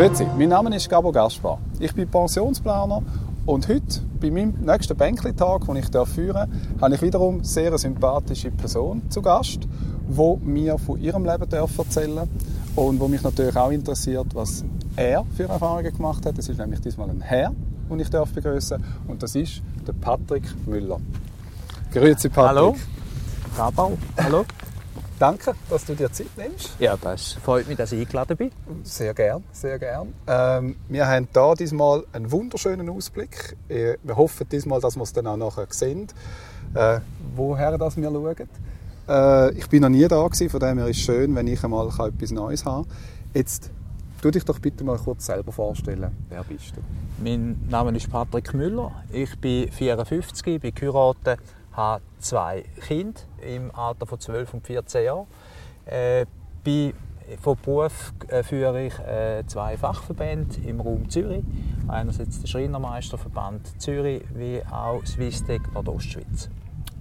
Grüezi, mein Name ist Gabo Gaspar. Ich bin Pensionsplaner und heute, bei meinem nächsten Bänkli-Tag, den ich führen darf, habe ich wiederum eine sehr sympathische Person zu Gast, die mir von ihrem Leben erzählen darf und wo mich natürlich auch interessiert, was er für Erfahrungen gemacht hat. Es ist nämlich diesmal ein Herr, den ich begrüßen darf und das ist der Patrick Müller. Grüezi Patrick. Hallo. Gabo. Hallo. Danke, dass du dir Zeit nimmst. Ja, das freut mich, dass ich eingeladen bin. Sehr gern, sehr gern. Ähm, wir haben hier diesmal einen wunderschönen Ausblick. Wir hoffen diesmal, dass wir es dann auch nachher sehen, äh, woher das wir schauen. Äh, ich bin noch nie da gewesen, von dem her ist es schön, wenn ich einmal etwas Neues habe. Jetzt tu dich doch bitte mal kurz selber vorstellen. Wer bist du? Mein Name ist Patrick Müller. Ich bin 54, bin geheiratet, habe zwei Kinder im Alter von 12 und 14 Jahren. Äh, bin von Beruf äh, führe ich äh, zwei Fachverbände im Raum Zürich. Einerseits der Schreinermeisterverband Zürich wie auch Swisstec Nordostschweiz.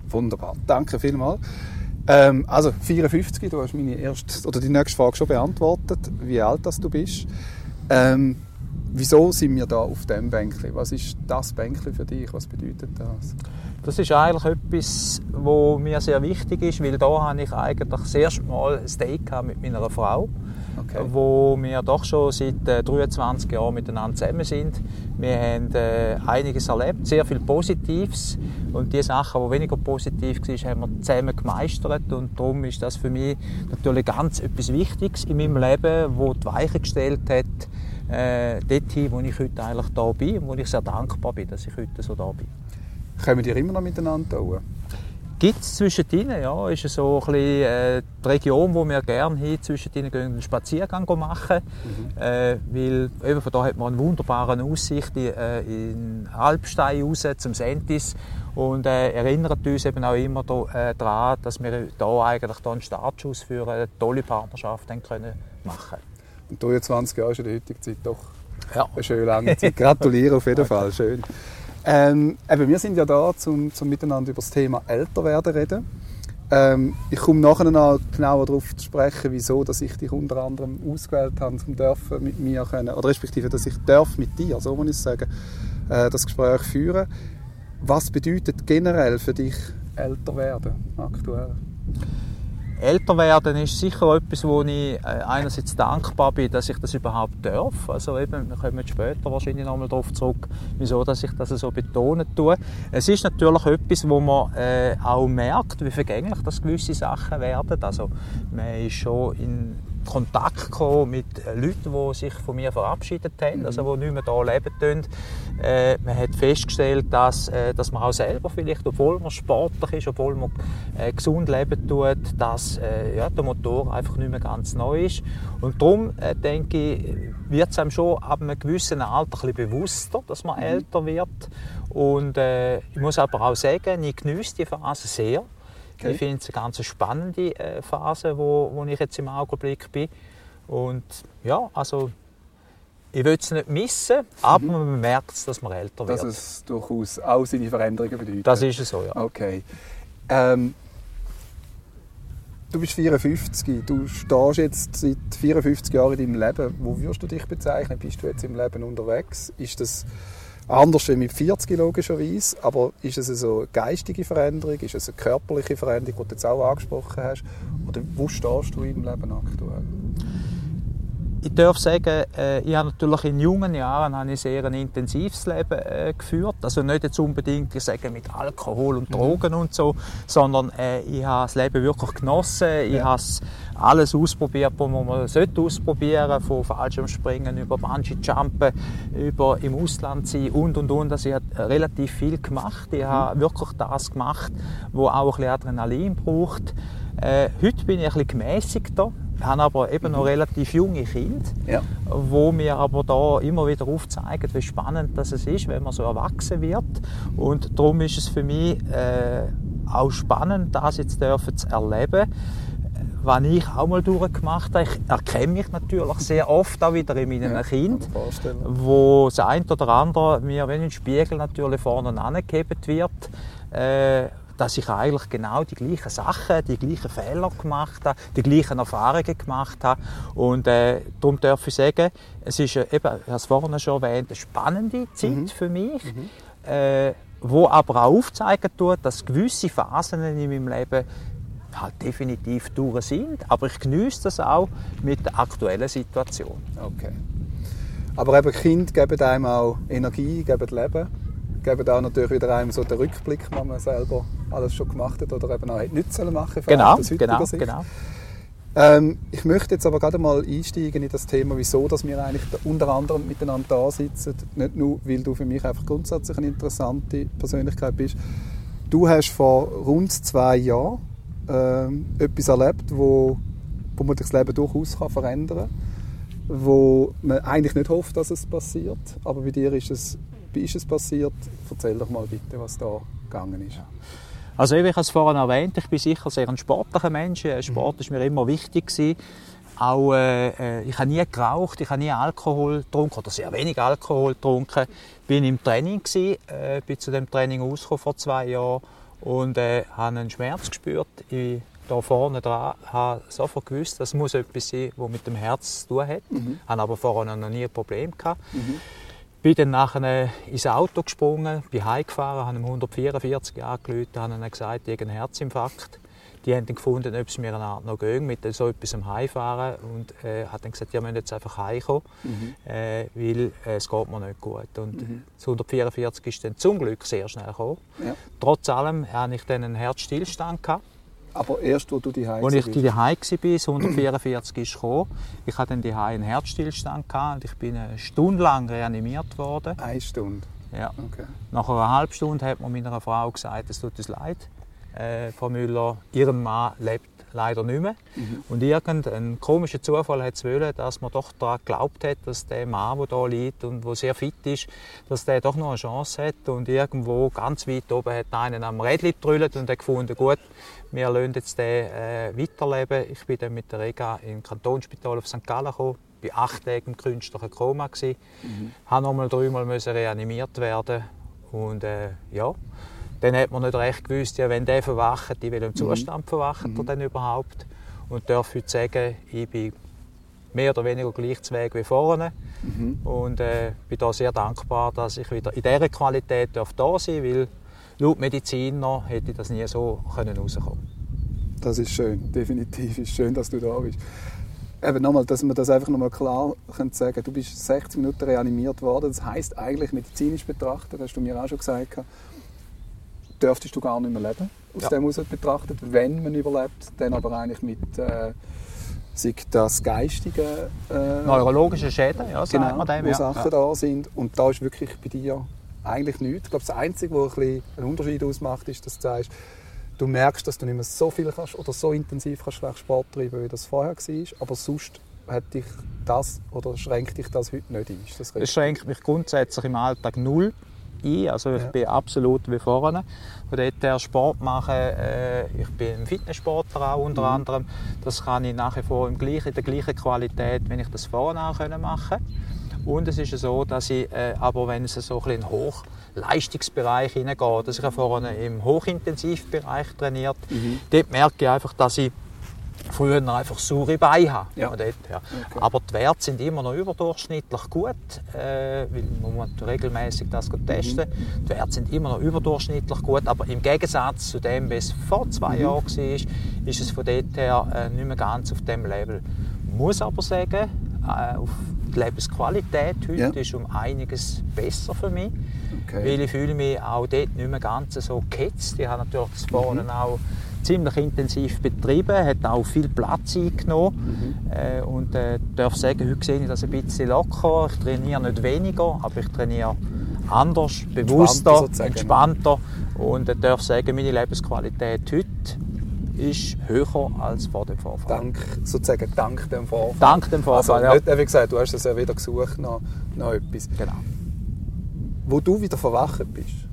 Wunderbar, danke vielmals. Ähm, also 54, du hast meine erste oder die nächste Frage schon beantwortet, wie alt das du bist. Ähm, wieso sind wir da auf dem Bänkchen? Was ist das Bänkchen für dich? Was bedeutet das? Das ist eigentlich etwas, was mir sehr wichtig ist, weil da habe ich eigentlich das erste Mal ein Date mit meiner Frau, okay. wo wir doch schon seit 23 äh, Jahren miteinander zusammen sind. Wir haben äh, einiges erlebt, sehr viel Positives und die Sachen, die weniger positiv waren, haben wir zusammen gemeistert und darum ist das für mich natürlich ganz etwas Wichtiges in meinem Leben, wo die Weiche gestellt hat, äh, dorthin, wo ich heute eigentlich da bin und wo ich sehr dankbar bin, dass ich heute so da bin. Kommen die immer noch miteinander tun? Gibt es zwischen ihnen, ja. Ist so ein bisschen, äh, die Region, wo wir gerne hin zwischen ihnen gehen, einen Spaziergang machen. Mhm. Äh, weil eben von da hat man eine wunderbare Aussicht in, äh, in Alpstein raus zum Sentis und äh, erinnert uns eben auch immer da, äh, daran, dass wir da eigentlich da einen Startschuss für eine tolle Partnerschaft dann können machen Und 23 Jahre ist in der heutigen Zeit doch ja. eine schöne lange Zeit. Gratuliere auf jeden Fall, schön. Ähm, eben, wir sind ja da, um, um miteinander über das Thema Älterwerden reden. Ähm, ich komme nachher noch genauer darauf zu sprechen, wieso dass ich dich unter anderem ausgewählt habe, um dürfen mit mir können, oder respektive, dass ich darf mit dir, so muss ich sagen, äh, das Gespräch führen. Was bedeutet generell für dich älter werden aktuell? Älter werden ist sicher etwas, wo ich äh, einerseits dankbar bin, dass ich das überhaupt darf. Also eben, wir kommen später wahrscheinlich nochmal darauf zurück, wieso dass ich das so betonen tue. Es ist natürlich etwas, wo man äh, auch merkt, wie vergänglich das gewisse Sachen werden. Also man ist schon in Kontakt gekommen mit Leuten, die sich von mir verabschiedet haben, also die nicht mehr hier leben tun. Äh, man hat festgestellt, dass, äh, dass man auch selber vielleicht, obwohl man sportlich ist, obwohl man äh, gesund leben tut, dass äh, ja, der Motor einfach nicht mehr ganz neu ist. Und darum, äh, denke ich, wird es einem schon ab einem gewissen Alter ein bisschen bewusster, dass man mhm. älter wird. Und äh, ich muss aber auch sagen, ich genieße die Phase sehr. Okay. Ich finde es eine ganz spannende äh, Phase, wo, wo ich jetzt im Augenblick bin. Und ja, also ich will es nicht missen, aber mhm. man merkt, dass man älter wird. Dass es durchaus auch seine Veränderungen bedeutet. Das ist es so, ja. Okay. Ähm, du bist 54, du stehst jetzt seit 54 Jahren in deinem Leben. Wo würdest du dich bezeichnen? Bist du jetzt im Leben unterwegs? Ist das Anders als mit 40 logischerweise, aber ist es eine geistige Veränderung, ist es eine körperliche Veränderung, die du jetzt auch angesprochen hast? Oder wo stehst du im Leben aktuell? Ich darf sagen, äh, ich habe natürlich in jungen Jahren ein sehr ein intensives Leben äh, geführt. Also nicht jetzt unbedingt ich sage, mit Alkohol und mhm. Drogen mhm. und so, sondern äh, ich habe das Leben wirklich genossen. Ich ja. habe alles ausprobiert, was man sollte ausprobieren, von Fallschirmspringen über Bungee-Jumpen, über im Ausland sein und und und. Also ich habe relativ viel gemacht. Ich mhm. habe wirklich das gemacht, wo auch ein bisschen Adrenalin braucht. Heute bin ich ein bisschen gemäßigter haben aber eben noch relativ junge Kinder, ja. wo mir aber da immer wieder aufzeigen, wie spannend das ist, wenn man so erwachsen wird. Und darum ist es für mich äh, auch spannend, das jetzt dürfen zu erleben was ich auch mal durchgemacht habe. Ich erkenne mich natürlich sehr oft auch wieder in meinen ja, Kindern, wo das eine oder andere mir, wenn ein Spiegel natürlich vorne angehebt wird, äh, dass ich eigentlich genau die gleichen Sachen, die gleichen Fehler gemacht habe, die gleichen Erfahrungen gemacht habe. Und äh, darum darf ich sagen, es ist äh, eben, ich habe es vorhin schon erwähnt, eine spannende Zeit mhm. für mich, mhm. äh, wo aber auch aufzeigen tut, dass gewisse Phasen in meinem Leben halt definitiv durch sind, aber ich genieße das auch mit der aktuellen Situation. Okay. Aber eben Kinder geben einem auch Energie, geben Leben, geben auch natürlich wieder einem so den Rückblick, was man selber alles schon gemacht hat oder eben auch nichts machen genau, aus genau, Sicht. genau. Ähm, ich möchte jetzt aber gerade mal einsteigen in das Thema, wieso dass wir eigentlich unter anderem miteinander da sitzen. Nicht nur, weil du für mich einfach grundsätzlich eine interessante Persönlichkeit bist. Du hast vor rund zwei Jahren ähm, etwas erlebt, wo, wo man das Leben durchaus kann verändern kann, wo man eigentlich nicht hofft, dass es passiert, aber bei dir ist es, wie ist es passiert? Erzähl doch mal bitte, was da gegangen ist. Also wie ich es vorhin erwähnt, ich bin sicher sehr ein sportlicher Mensch. Äh, Sport ist mir immer wichtig gewesen. Auch, äh, äh, ich habe nie geraucht, ich habe nie Alkohol getrunken oder sehr wenig Alkohol getrunken. Bin im Training gewesen, äh, bin zu dem Training ausgekommen vor zwei Jahren und äh, habe einen Schmerz gespürt. Ich, da vorne dran habe sofort gewusst, das muss etwas sein, das mit dem Herz zu tun hat. Mhm. Habe aber vorher noch nie ein Problem gehabt. Mhm. Bin dann nachher ins Auto gesprungen, bin heimgefahren, habe ihm 144 angerufen, habe ihm gesagt, ich habe einen Herzinfarkt. Die haben dann gefunden, ob es mir eine Art noch geht, mit so etwas am Heimfahren und äh, hat dann gesagt, ja, wir müssen jetzt einfach heimkommen, mhm. äh, weil äh, es geht mir nicht gut. Und mhm. das 144 ist dann zum Glück sehr schnell gekommen. Ja. Trotz allem hatte ich dann einen Herzstillstand gehabt. Aber erst, wo du die Als ich die war, 144 ist gekommen, ich hatte dann die einen Herzstillstand gehabt und ich bin eine Stunde lang reanimiert worden. Eine Stunde? Ja. Okay. Nach einer halben Stunde hat mir meiner Frau gesagt, es tut uns leid, äh, Frau Müller, ihr Mann lebt leider nicht mehr. Mhm. Und irgendein komischer Zufall hat es wollen, dass man doch daran geglaubt hat, dass der Mann, der hier liegt und der sehr fit ist, dass der doch noch eine Chance hat. Und irgendwo ganz weit oben hat einer am Rädchen getrüllt und hat gefunden, gut, wir lassen jetzt den äh, weiterleben. Ich bin dann mit der Rega im Kantonsspital auf St. Gallen gekommen, war acht Tage im künstlichen Koma. Gewesen. Mhm. Habe nochmal dreimal reanimiert werden und äh, ja, dann hat man nicht recht gewusst, ja, wenn der verwacht, in welchem. Zustand mhm. verwacht er denn überhaupt. Und darf heute sagen, ich bin mehr oder weniger gleich zu Weg wie vorne. Mhm. Und äh, bin da sehr dankbar, dass ich wieder in dieser Qualität da sein darf, weil laut Mediziner hätte ich das nie so können rauskommen Das ist schön, definitiv ist schön, dass du da bist. Eben nochmal, dass man das einfach nochmal klar können sagen Du bist 60 Minuten reanimiert worden. Das heißt eigentlich medizinisch betrachtet, hast du mir auch schon gesagt, dürftest du gar nicht mehr leben, aus ja. dem heraus betrachtet. Wenn man überlebt, dann aber eigentlich mit äh, sei das geistige... Äh, Neurologische Schäden, ja, genau, man dem, wo ja. Sachen ja. da sind. Und da ist wirklich bei dir eigentlich nichts. Ich glaube, das Einzige, was ein einen Unterschied ausmacht, ist, dass du sagst, du merkst, dass du nicht mehr so viel kannst oder so intensiv kannst Sport treiben, wie das vorher war. Aber sonst hat dich das oder schränkt dich das heute nicht ein? Das, das schränkt mich grundsätzlich im Alltag null ein. Also ich ja. bin absolut wie vorne. Von dort her Sport machen, äh, ich bin im Fitnesssportler auch unter mhm. anderem. Das kann ich nach wie vor im gleichen, in der gleichen Qualität, wenn ich das vorne auch machen Und es ist so, dass ich, äh, aber wenn es so ein in den Hochleistungsbereich hineingeht, dass ich vorne im Hochintensivbereich trainiert, mhm. dort merke ich einfach, dass ich früher einfach saure Beine haben. Ja. Dort, ja. Okay. Aber die Werte sind immer noch überdurchschnittlich gut, äh, weil man muss regelmäßig das testen. Mhm. Die Werte sind immer noch überdurchschnittlich gut, aber im Gegensatz zu dem, wie es vor zwei mhm. Jahren war, ist es von dort her äh, nicht mehr ganz auf dem Level. Ich muss aber sagen, äh, auf die Lebensqualität heute ja. ist um einiges besser für mich, okay. weil ich fühle mich auch dort nicht mehr ganz so gehetzt. Ich habe natürlich das vorne mhm. auch ziemlich intensiv betrieben, hat auch viel Platz eingenommen. Mhm. Äh, und äh, darf sagen, heute sehe ich das ein bisschen locker. Ich trainiere nicht weniger, aber ich trainiere anders, bewusster, entspannter. entspannter. Und ich äh, darf sagen, meine Lebensqualität heute ist höher als vor dem Vorfall. Dank, sozusagen dank dem Vorfall. Dank dem Vorfall, also, ja. Wie gesagt, du hast es ja wieder gesucht nach, nach etwas. Genau. Wo du wieder verwacht bist,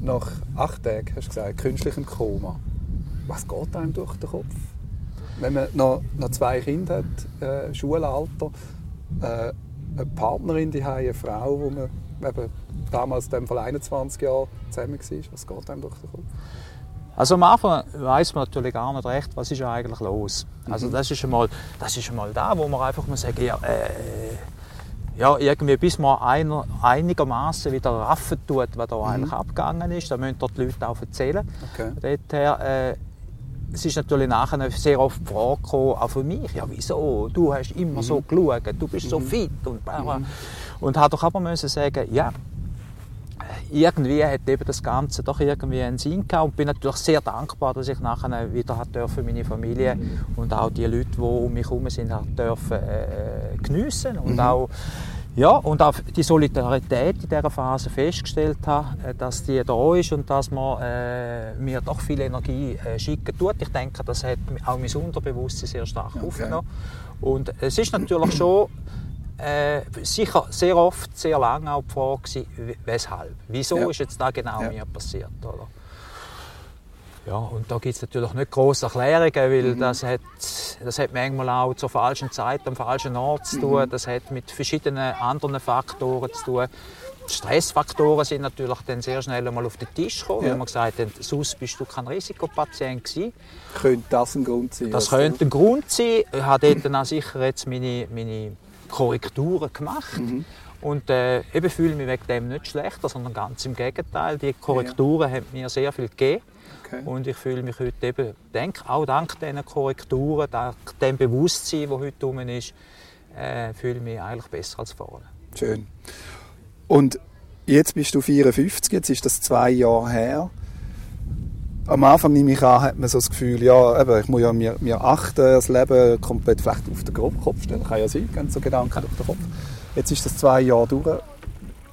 nach acht Tagen, hast du gesagt, künstlichem Koma, was geht einem durch den Kopf? Wenn man noch, noch zwei Kinder hat, äh, Schulalter, äh, eine Partnerin, die eine Frau, wo man eben damals in dem Fall 21 Jahre zusammen war, was geht einem durch den Kopf? Also am Anfang weiß man natürlich gar nicht recht, was ist eigentlich los. Also mhm. das ist einmal, das ist einmal da, wo man einfach muss sagen, ja, äh, ja, irgendwie bis man einer, einigermaßen wieder raffen tut, was da mhm. eigentlich abgegangen ist. Da müssen die Leute auch erzählen. Okay. Dort äh, es ist natürlich nachher sehr oft die Frage gekommen, auch für mich, ja wieso, du hast immer mhm. so geschaut, du bist mhm. so fit und bla, mhm. Und hat doch aber müssen sagen, ja, irgendwie hat eben das Ganze doch irgendwie einen Sinn gehabt und bin natürlich sehr dankbar, dass ich nachher wieder hat dürfen meine Familie mhm. und auch die Leute, die um mich herum sind, hat dürfen äh, geniessen und mhm. auch ja, und auch die Solidarität in dieser Phase festgestellt habe, äh, dass die da ist und dass man äh, mir doch viel Energie äh, schicken tut. Ich denke, das hat auch mein Unterbewusstsein sehr stark okay. aufgenommen. Und es ist natürlich schon äh, sicher sehr oft, sehr lange auch die Frage weshalb? Wieso ja. ist jetzt da genau ja. mir passiert? Oder? Ja, und da gibt es natürlich nicht große Erklärungen, weil mhm. das, hat, das hat manchmal auch zur falschen Zeit am falschen Ort zu tun. Mhm. Das hat mit verschiedenen anderen Faktoren zu tun. Stressfaktoren sind natürlich dann sehr schnell einmal auf den Tisch gekommen, ja. weil man gesagt hat, sonst bist du kein Risikopatient gewesen. Könnte das ein Grund sein? Das könnte ein Grund sein. Ich habe dort dann sicher jetzt meine, meine Korrekturen gemacht. Mhm. Und äh, ich fühle mich wegen dem nicht schlechter, sondern ganz im Gegenteil. Die Korrekturen ja. haben mir sehr viel gegeben. Okay. Und ich fühle mich heute eben, denk, auch dank diesen Korrekturen, dank dem Bewusstsein, das heute herum ist, äh, fühle ich mich eigentlich besser als vorher. Schön. Und jetzt bist du 54, jetzt ist das zwei Jahre her. Am Anfang nehme ich an, hat man so das Gefühl, ja, eben, ich muss ja mir, mir achten, das Leben komplett vielleicht auf den Kopf stellen. Kann ja sein, ganz so Gedanken durch den Kopf. Jetzt ist das zwei Jahre durch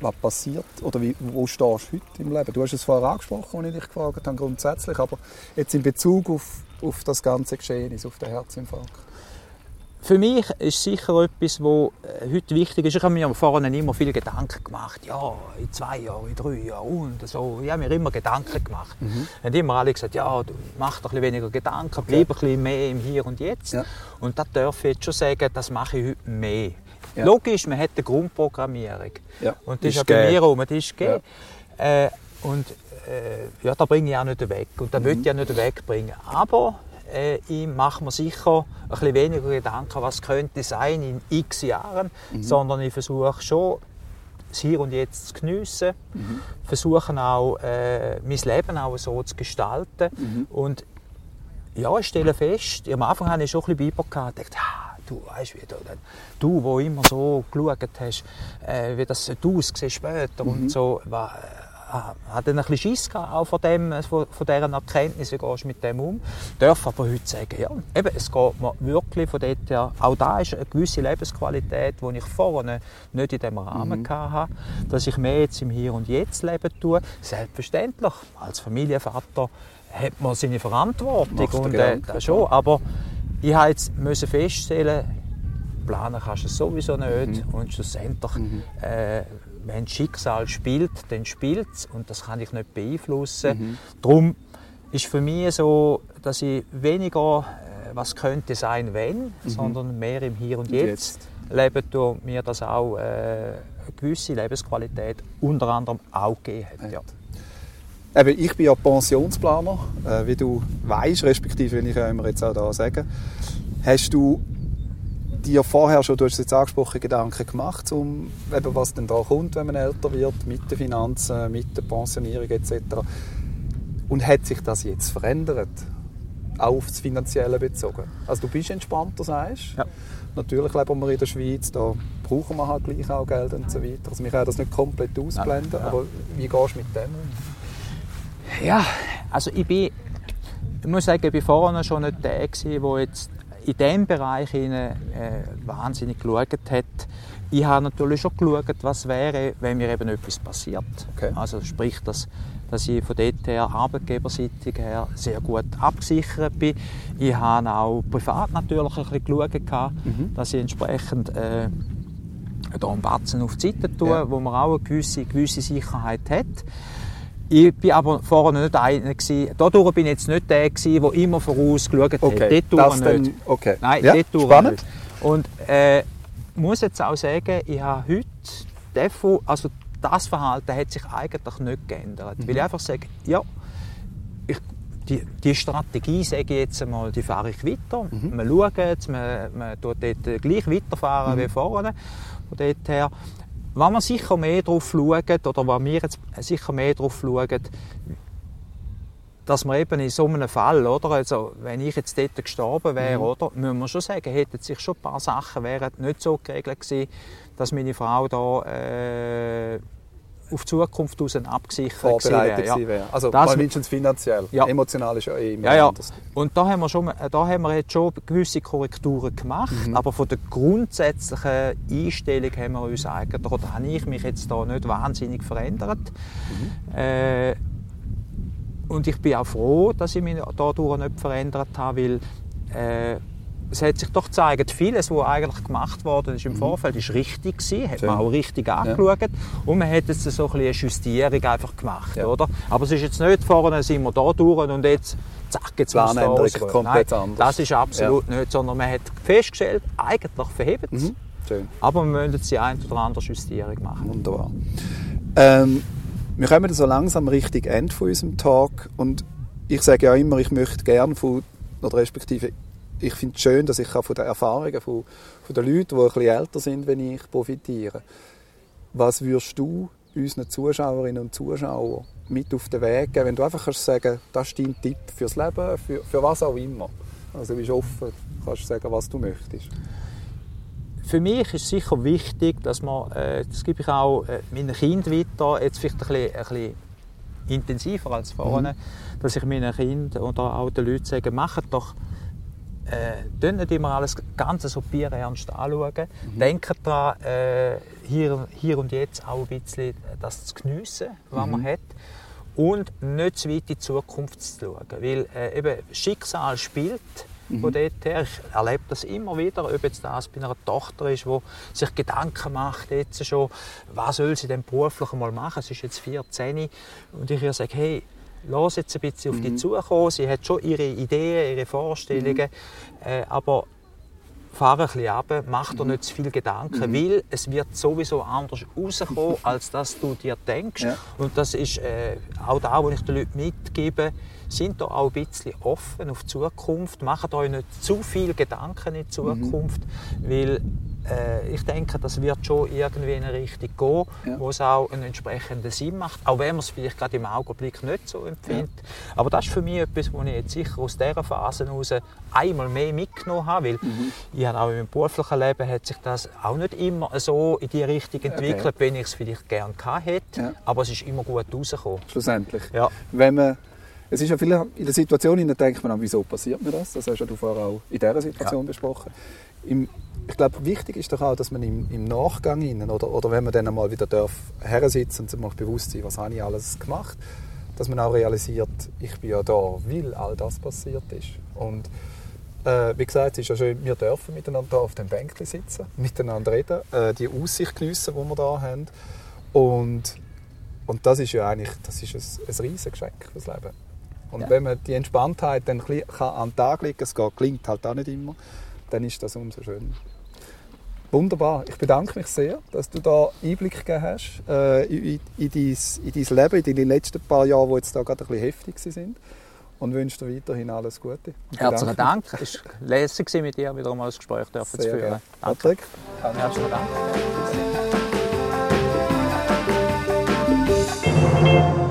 was passiert oder wie, wo stehst du heute im Leben? Du hast es vorher angesprochen, als ich dich gefragt habe, grundsätzlich, aber jetzt in Bezug auf, auf das ganze Geschehen, auf den Herzinfarkt. Für mich ist sicher etwas, was äh, heute wichtig ist. Ich habe mir vorhin immer viele Gedanken gemacht. Ja, in zwei Jahren, in drei Jahren und so. Ich habe mir immer Gedanken gemacht. Mhm. Und immer alle gesagt, ja, mach doch ein bisschen weniger Gedanken, bleib ein bisschen mehr im Hier und Jetzt. Ja. Und da darf ich jetzt schon sagen, das mache ich heute mehr. Ja. Logisch, man hat eine Grundprogrammierung. Ja. Und das ist, ist ja bei mir rum, das ist gegeben. Ja. Äh, und äh, ja, da bringe ich auch nicht weg. Und da mhm. will ich auch nicht wegbringen. Aber äh, ich mache mir sicher ein bisschen weniger Gedanken, was könnte sein in x Jahren, mhm. sondern ich versuche schon, das Hier und Jetzt zu geniessen, mhm. versuchen auch, äh, mein Leben auch so zu gestalten. Mhm. Und ja, ich stelle fest, am Anfang hatte ich schon ein bisschen Biber gehabt, dachte, ah, du weißt wie du, du, wo immer so geschaut hast, äh, wie das aussieht später mhm. und so, war, äh, hat ein bisschen Schiss gehabt, auch von, dem, von, von dieser Erkenntnis, wie gehst du mit dem um. Ich darf aber heute sagen, ja, eben, es geht mir wirklich von dort her, auch da ist eine gewisse Lebensqualität, die ich vorne nicht in diesem Rahmen mhm. hatte, dass ich mehr jetzt im Hier und Jetzt leben tue. Selbstverständlich, als Familienvater hat man seine Verantwortung und äh, schon, aber ich musste jetzt feststellen, planen kannst du es sowieso nicht mhm. und schlussendlich, mhm. äh, wenn das Schicksal spielt, dann spielt es und das kann ich nicht beeinflussen. Mhm. Darum ist für mich so, dass ich weniger äh, was könnte sein, wenn, mhm. sondern mehr im Hier und Jetzt, jetzt. leben und mir das auch äh, eine gewisse Lebensqualität unter anderem auch gegeben hat. Ja. Eben, ich bin ja Pensionsplaner, äh, wie du weißt, respektive, wenn ich ja immer jetzt auch da sage. Hast du dir vorher schon, du hast jetzt angesprochen, Gedanken gemacht, um eben, was denn da kommt, wenn man älter wird, mit den Finanzen, mit der Pensionierung etc. Und hat sich das jetzt verändert? Auch auf das Finanzielle bezogen? Also du bist entspannter, sagst ja. Natürlich leben wir in der Schweiz, da brauchen wir halt gleich auch Geld und so weiter. Also wir können das nicht komplett ausblenden, ja. aber wie gehst du mit dem um? Ja, also ich bin, ich muss sagen, ich war vorher schon nicht der der jetzt in diesem Bereich äh, wahnsinnig geschaut hat. Ich habe natürlich schon geschaut, was wäre, wenn mir eben etwas passiert. Okay. Also sprich, dass, dass ich von dort her, arbeitgeberseitig her, sehr gut abgesichert bin. Ich habe auch privat natürlich ein bisschen geschaut, mhm. dass ich entsprechend äh, da einen Batzen auf die Seite tue, ja. wo man auch eine gewisse, gewisse Sicherheit hat. Ich bin aber vorher nicht einer gewesen. Dadurch bin ich jetzt nicht der gewesen, der immer vorausgeschaut hat. Okay, das nicht. Dann, okay. Nein, ja, spannend. Nicht. Und äh, muss jetzt auch sagen, ich habe heute davon, also das Verhalten hat sich eigentlich nicht geändert. Mhm. Weil ich einfach sage, ja, ich die, die Strategie, sage ich jetzt einmal, die fahre ich weiter. Mhm. Man schaut jetzt, man, man tut dort gleich weiterfahren mhm. wie vorne. Von dort her. Was man sicher mehr darauf schaut, oder was wir jetzt sicher mehr darauf schauen, dass man eben in so einem Fall, oder, also wenn ich jetzt dort gestorben wäre, mhm. oder, müssen wir schon sagen, hätten sich schon ein paar Sachen wären nicht so geregelt gewesen, dass meine Frau da äh, auf die Zukunft aus abgesichert Vorbereitet wäre. Ja. Also das, mindestens finanziell. Ja. Emotional ist ja eh immer ja, anders. Und da haben wir, schon, da haben wir jetzt schon gewisse Korrekturen gemacht, mhm. aber von der grundsätzlichen Einstellung haben wir uns eigentlich, oder habe ich mich jetzt da nicht wahnsinnig verändert. Mhm. Äh, und ich bin auch froh, dass ich mich dadurch nicht verändert habe, weil äh, es hat sich doch gezeigt, vieles, was eigentlich gemacht worden ist im mhm. Vorfeld, ist richtig gewesen, hat man auch richtig angeschaut ja. und man hat jetzt so ein eine Justierung einfach gemacht, ja. oder? Aber es ist jetzt nicht vorne, sind wir da durch und jetzt zack, jetzt Planänderung komplett Nein, anders. das ist absolut ja. nicht, sondern man hat festgestellt, eigentlich verhebt es, mhm. aber wir müssen die ein oder andere Justierung machen. Wunderbar. Ähm, wir kommen so langsam Richtung Ende von unserem Talk und ich sage ja immer, ich möchte gerne von, oder respektive ich finde es schön, dass ich von den Erfahrungen von, von den Leuten, die ein bisschen älter sind, wenn ich profitiere. Was würdest du unseren Zuschauerinnen und Zuschauern mit auf den Weg geben, wenn du einfach kannst sagen, das ist dein Tipp fürs Leben, für, für was auch immer. Also du bist offen, kannst sagen, was du möchtest. Für mich ist sicher wichtig, dass man, äh, das gebe ich auch äh, meinen Kindern weiter, jetzt vielleicht ein bisschen, ein bisschen intensiver als vorne, mhm. dass ich meinen Kindern oder auch den Leuten sage, macht doch äh, nicht immer alles ganz so bierernst anschauen. Mhm. Denken daran, äh, hier, hier und jetzt auch ein bisschen das zu geniessen, was mhm. man hat. Und nicht zu weit in die Zukunft zu schauen. Weil äh, eben Schicksal spielt. Mhm. Von dort her. Ich erlebe das immer wieder, ob jetzt das bei einer Tochter ist, die sich Gedanken macht, jetzt schon, was soll sie denn beruflich mal machen. Sie ist jetzt 14 und ich ihr sage, hey, lass jetzt ein bisschen auf die mhm. zukommen. Sie hat schon ihre Ideen, ihre Vorstellungen, mhm. äh, aber fahr ein bisschen runter, mach dir mhm. nicht zu viel Gedanken, mhm. weil es wird sowieso anders rauskommen, als dass du dir denkst. Ja. Und das ist äh, auch da, was ich den Leuten mitgebe, sind da auch ein bisschen offen auf die Zukunft, macht euch nicht zu viel Gedanken in die Zukunft, mhm. weil äh, ich denke, das wird schon irgendwie in eine Richtung gehen, ja. wo es auch einen entsprechenden Sinn macht, auch wenn man es vielleicht gerade im Augenblick nicht so empfindet. Ja. Aber das ist für mich etwas, was ich jetzt sicher aus dieser Phase heraus einmal mehr mitgenommen habe, weil mhm. ich habe auch in meinem beruflichen Leben hat sich das auch nicht immer so in die Richtung entwickelt, okay. wie ich es vielleicht gerne hätte, ja. aber es ist immer gut rausgekommen. Schlussendlich. Ja. Wenn man es ist ja viel in der Situation, in der denkt man, wieso passiert mir das? Das hast du vorher auch in dieser Situation ja. besprochen. Im, ich glaube, wichtig ist doch auch, dass man im, im Nachgang innen, oder, oder wenn man dann einmal wieder darf, hersitzen und sich bewusst sein, was habe ich alles gemacht, dass man auch realisiert, ich bin ja da, weil all das passiert ist. Und äh, wie gesagt, es ist ja schön, wir dürfen miteinander auf dem Bänkchen sitzen, miteinander reden, äh, die Aussicht geniessen, die wir da haben. Und, und das ist ja eigentlich das ist ein, ein riesiges Geschenk fürs Leben. Und ja. wenn man die Entspanntheit dann kann an den Tag legen es geht, klingt halt auch nicht immer, dann ist das umso schöner. Wunderbar. Ich bedanke mich sehr, dass du da Einblick gegeben hast äh, in, in, dein, in dein Leben, in deine letzten paar Jahre, die jetzt da gerade ein bisschen heftig sind. Und wünsche dir weiterhin alles Gute. Herzlichen Dank. Es war lässig, mit dir wieder einmal ein Gespräch zu führen. Danke. Danke. Herzlichen Dank.